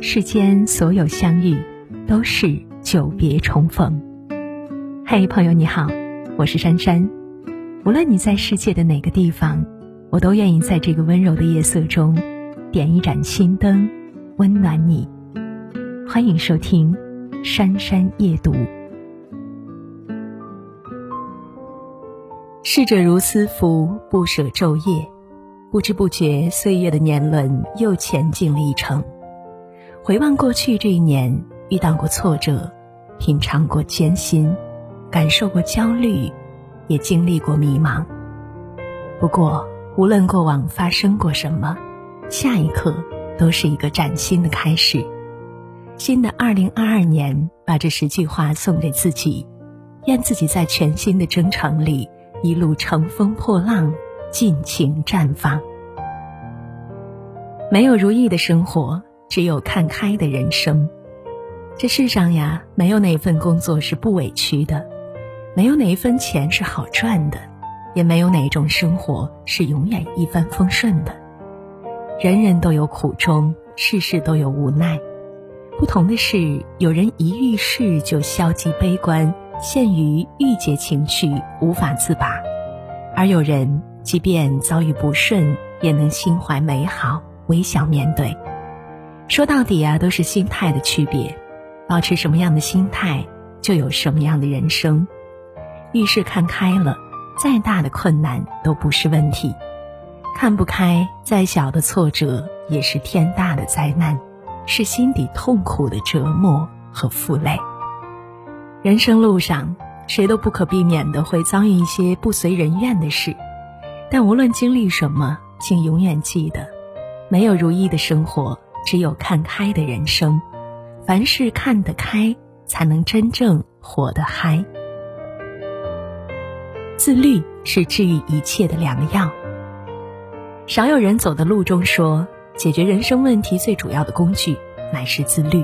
世间所有相遇，都是久别重逢。嘿，朋友你好，我是珊珊。无论你在世界的哪个地方，我都愿意在这个温柔的夜色中，点一盏心灯，温暖你。欢迎收听《珊珊夜读》。逝者如斯夫，不舍昼夜。不知不觉，岁月的年轮又前进了一程。回望过去这一年，遇到过挫折，品尝过艰辛，感受过焦虑，也经历过迷茫。不过，无论过往发生过什么，下一刻都是一个崭新的开始。新的二零二二年，把这十句话送给自己，愿自己在全新的征程里，一路乘风破浪。尽情绽放。没有如意的生活，只有看开的人生。这世上呀，没有哪一份工作是不委屈的，没有哪一分钱是好赚的，也没有哪一种生活是永远一帆风顺的。人人都有苦衷，事事都有无奈。不同的是，有人一遇事就消极悲观，陷于郁结情绪，无法自拔；而有人。即便遭遇不顺，也能心怀美好，微笑面对。说到底啊，都是心态的区别。保持什么样的心态，就有什么样的人生。遇事看开了，再大的困难都不是问题；看不开，再小的挫折也是天大的灾难，是心底痛苦的折磨和负累。人生路上，谁都不可避免的会遭遇一些不随人愿的事。但无论经历什么，请永远记得，没有如意的生活，只有看开的人生。凡事看得开，才能真正活得嗨。自律是治愈一切的良药。少有人走的路中说，解决人生问题最主要的工具乃是自律。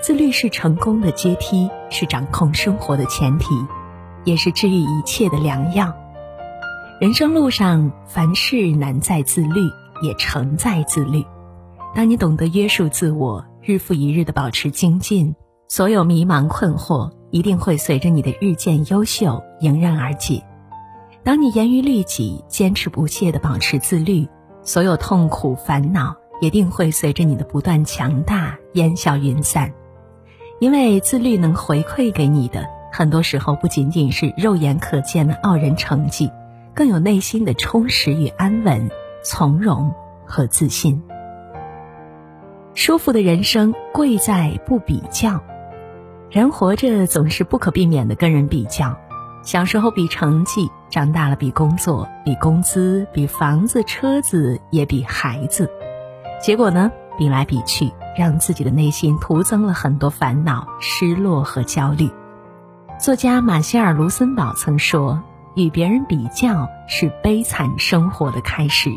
自律是成功的阶梯，是掌控生活的前提，也是治愈一切的良药。人生路上，凡事难在自律，也成在自律。当你懂得约束自我，日复一日的保持精进，所有迷茫困惑一定会随着你的日渐优秀迎刃而解。当你严于律己，坚持不懈的保持自律，所有痛苦烦恼一定会随着你的不断强大烟消云散。因为自律能回馈给你的，很多时候不仅仅是肉眼可见的傲人成绩。更有内心的充实与安稳、从容和自信。舒服的人生贵在不比较。人活着总是不可避免的跟人比较，小时候比成绩，长大了比工作、比工资、比房子、车子，也比孩子。结果呢，比来比去，让自己的内心徒增了很多烦恼、失落和焦虑。作家马歇尔·卢森堡曾说。与别人比较是悲惨生活的开始。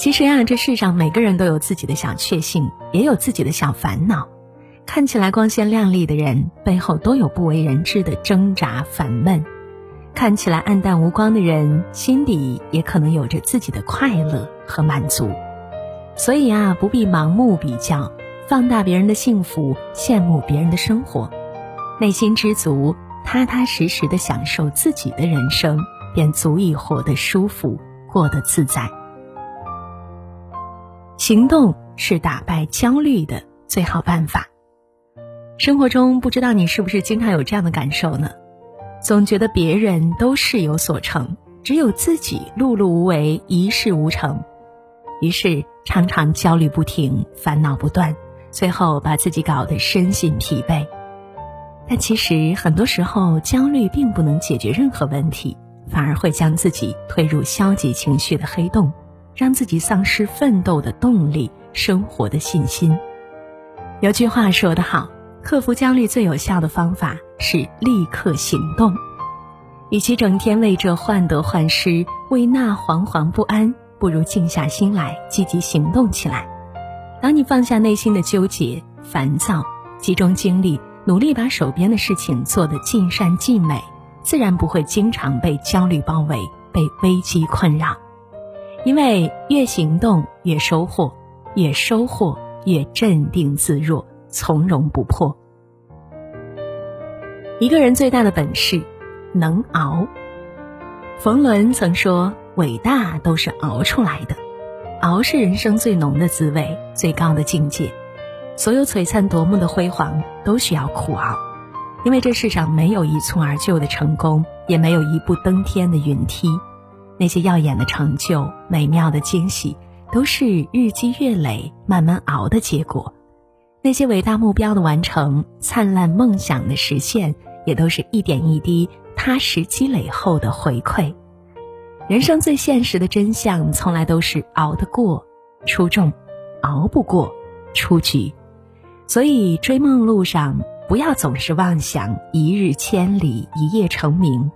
其实呀，这世上每个人都有自己的小确幸，也有自己的小烦恼。看起来光鲜亮丽的人，背后都有不为人知的挣扎烦闷；看起来暗淡无光的人，心底也可能有着自己的快乐和满足。所以啊，不必盲目比较，放大别人的幸福，羡慕别人的生活，内心知足。踏踏实实的享受自己的人生，便足以活得舒服，过得自在。行动是打败焦虑的最好办法。生活中，不知道你是不是经常有这样的感受呢？总觉得别人都事有所成，只有自己碌碌无为，一事无成，于是常常焦虑不停，烦恼不断，最后把自己搞得身心疲惫。但其实很多时候，焦虑并不能解决任何问题，反而会将自己推入消极情绪的黑洞，让自己丧失奋斗的动力、生活的信心。有句话说得好，克服焦虑最有效的方法是立刻行动。与其整天为这患得患失、为那惶惶不安，不如静下心来，积极行动起来。当你放下内心的纠结、烦躁，集中精力。努力把手边的事情做得尽善尽美，自然不会经常被焦虑包围、被危机困扰。因为越行动越收获，越收获越镇定自若、从容不迫。一个人最大的本事，能熬。冯仑曾说：“伟大都是熬出来的，熬是人生最浓的滋味，最高的境界。所有璀璨夺目的辉煌，都需要苦熬，因为这世上没有一蹴而就的成功，也没有一步登天的云梯。那些耀眼的成就、美妙的惊喜，都是日积月累、慢慢熬的结果。那些伟大目标的完成、灿烂梦想的实现。”也都是一点一滴踏实积累后的回馈。人生最现实的真相，从来都是熬得过出众，熬不过出局。所以追梦路上，不要总是妄想一日千里、一夜成名。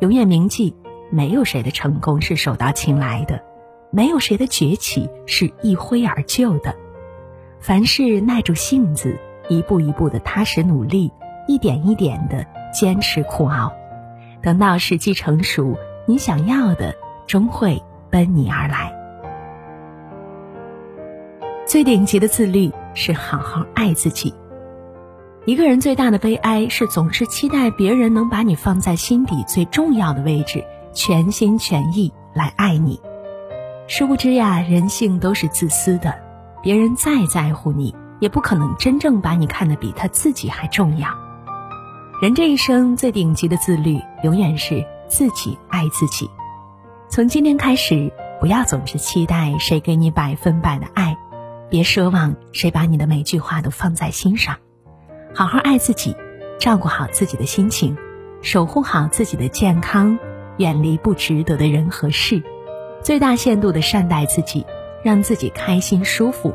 永远铭记，没有谁的成功是手到擒来的，没有谁的崛起是一挥而就的。凡事耐住性子，一步一步的踏实努力。一点一点的坚持苦熬，等到时机成熟，你想要的终会奔你而来。最顶级的自律是好好爱自己。一个人最大的悲哀是总是期待别人能把你放在心底最重要的位置，全心全意来爱你。殊不知呀，人性都是自私的，别人再在乎你，也不可能真正把你看得比他自己还重要。人这一生最顶级的自律，永远是自己爱自己。从今天开始，不要总是期待谁给你百分百的爱，别奢望谁把你的每句话都放在心上。好好爱自己，照顾好自己的心情，守护好自己的健康，远离不值得的人和事，最大限度的善待自己，让自己开心舒服。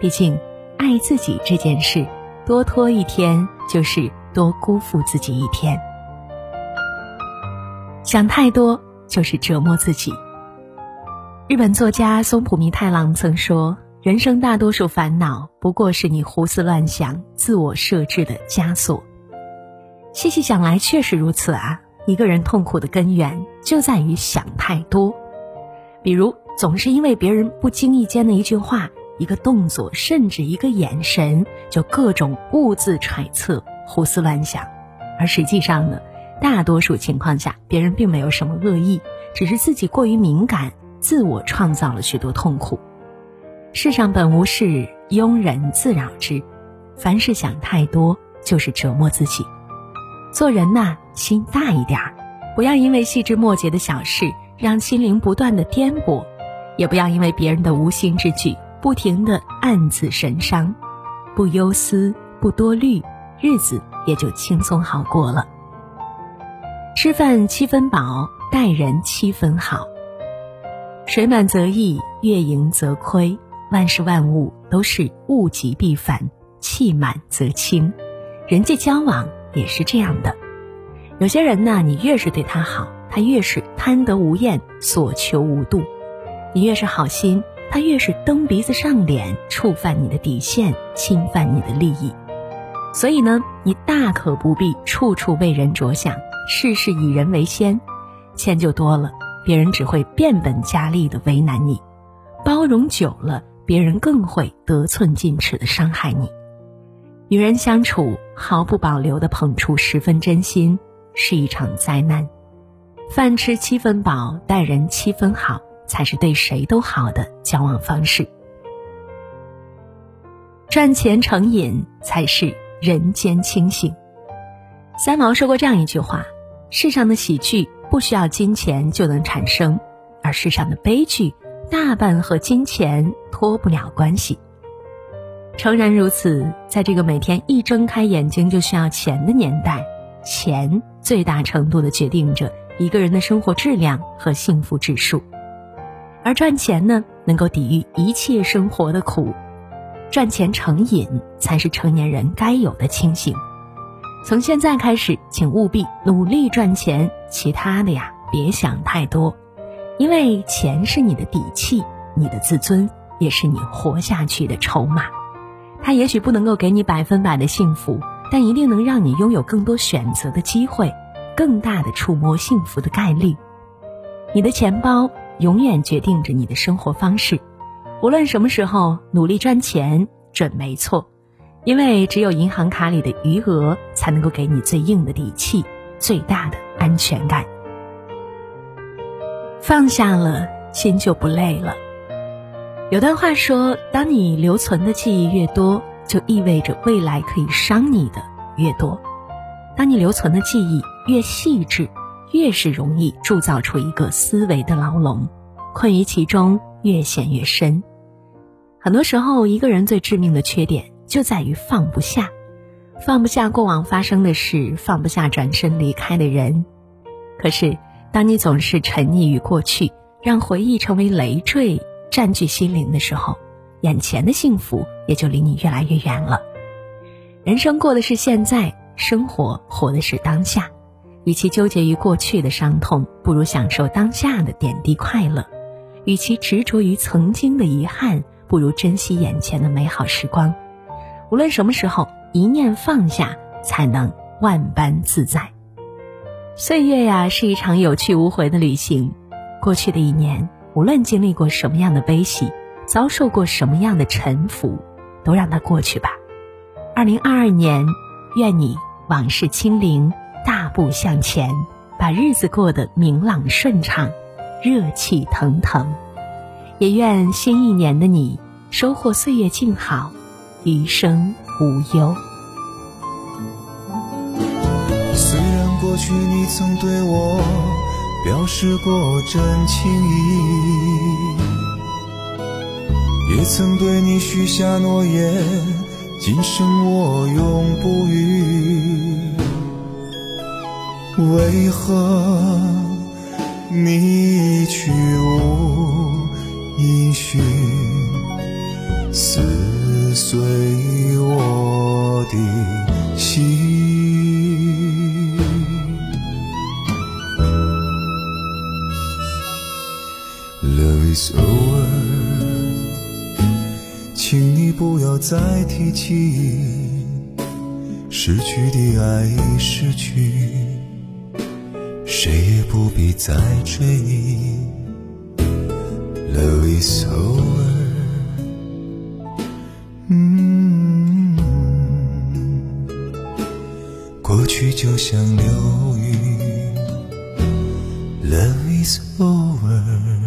毕竟，爱自己这件事，多拖一天就是。多辜负自己一天，想太多就是折磨自己。日本作家松浦弥太郎曾说：“人生大多数烦恼，不过是你胡思乱想、自我设置的枷锁。”细细想来，确实如此啊！一个人痛苦的根源就在于想太多，比如总是因为别人不经意间的一句话、一个动作，甚至一个眼神，就各种误自揣测。胡思乱想，而实际上呢，大多数情况下，别人并没有什么恶意，只是自己过于敏感，自我创造了许多痛苦。世上本无事，庸人自扰之。凡事想太多，就是折磨自己。做人呐，心大一点儿，不要因为细枝末节的小事，让心灵不断的颠簸；也不要因为别人的无心之举，不停的暗自神伤。不忧思，不多虑。日子也就轻松好过了。吃饭七分饱，待人七分好。水满则溢，月盈则亏。万事万物都是物极必反，气满则清。人际交往也是这样的。有些人呢，你越是对他好，他越是贪得无厌，所求无度；你越是好心，他越是蹬鼻子上脸，触犯你的底线，侵犯你的利益。所以呢，你大可不必处处为人着想，事事以人为先，迁就多了，别人只会变本加厉的为难你；包容久了，别人更会得寸进尺的伤害你。与人相处，毫不保留的捧出十分真心，是一场灾难。饭吃七分饱，待人七分好，才是对谁都好的交往方式。赚钱成瘾，才是。人间清醒。三毛说过这样一句话：“世上的喜剧不需要金钱就能产生，而世上的悲剧大半和金钱脱不了关系。”诚然如此，在这个每天一睁开眼睛就需要钱的年代，钱最大程度的决定着一个人的生活质量和幸福指数，而赚钱呢，能够抵御一切生活的苦。赚钱成瘾才是成年人该有的清醒。从现在开始，请务必努力赚钱，其他的呀，别想太多。因为钱是你的底气，你的自尊，也是你活下去的筹码。它也许不能够给你百分百的幸福，但一定能让你拥有更多选择的机会，更大的触摸幸福的概率。你的钱包永远决定着你的生活方式。无论什么时候，努力赚钱。准没错，因为只有银行卡里的余额才能够给你最硬的底气，最大的安全感。放下了，心就不累了。有段话说：当你留存的记忆越多，就意味着未来可以伤你的越多。当你留存的记忆越细致，越是容易铸造出一个思维的牢笼，困于其中越陷越深。很多时候，一个人最致命的缺点就在于放不下，放不下过往发生的事，放不下转身离开的人。可是，当你总是沉溺于过去，让回忆成为累赘，占据心灵的时候，眼前的幸福也就离你越来越远了。人生过的是现在。生活活的是当下，与其纠结于过去的伤痛，不如享受当下的点滴快乐；与其执着于曾经的遗憾，不如珍惜眼前的美好时光。无论什么时候，一念放下，才能万般自在。岁月呀，是一场有去无回的旅行。过去的一年，无论经历过什么样的悲喜，遭受过什么样的沉浮，都让它过去吧。二零二二年，愿你。往事清零，大步向前，把日子过得明朗顺畅，热气腾腾。也愿新一年的你收获岁月静好，余生无忧。虽然过去你曾对我表示过真情意，也曾对你许下诺言。今生我永不渝，为何你一去无音讯，撕碎我的心 is over。请你不要再提起失去的爱已失去，谁也不必再追忆。Love is over。过去就像流云。Love is over。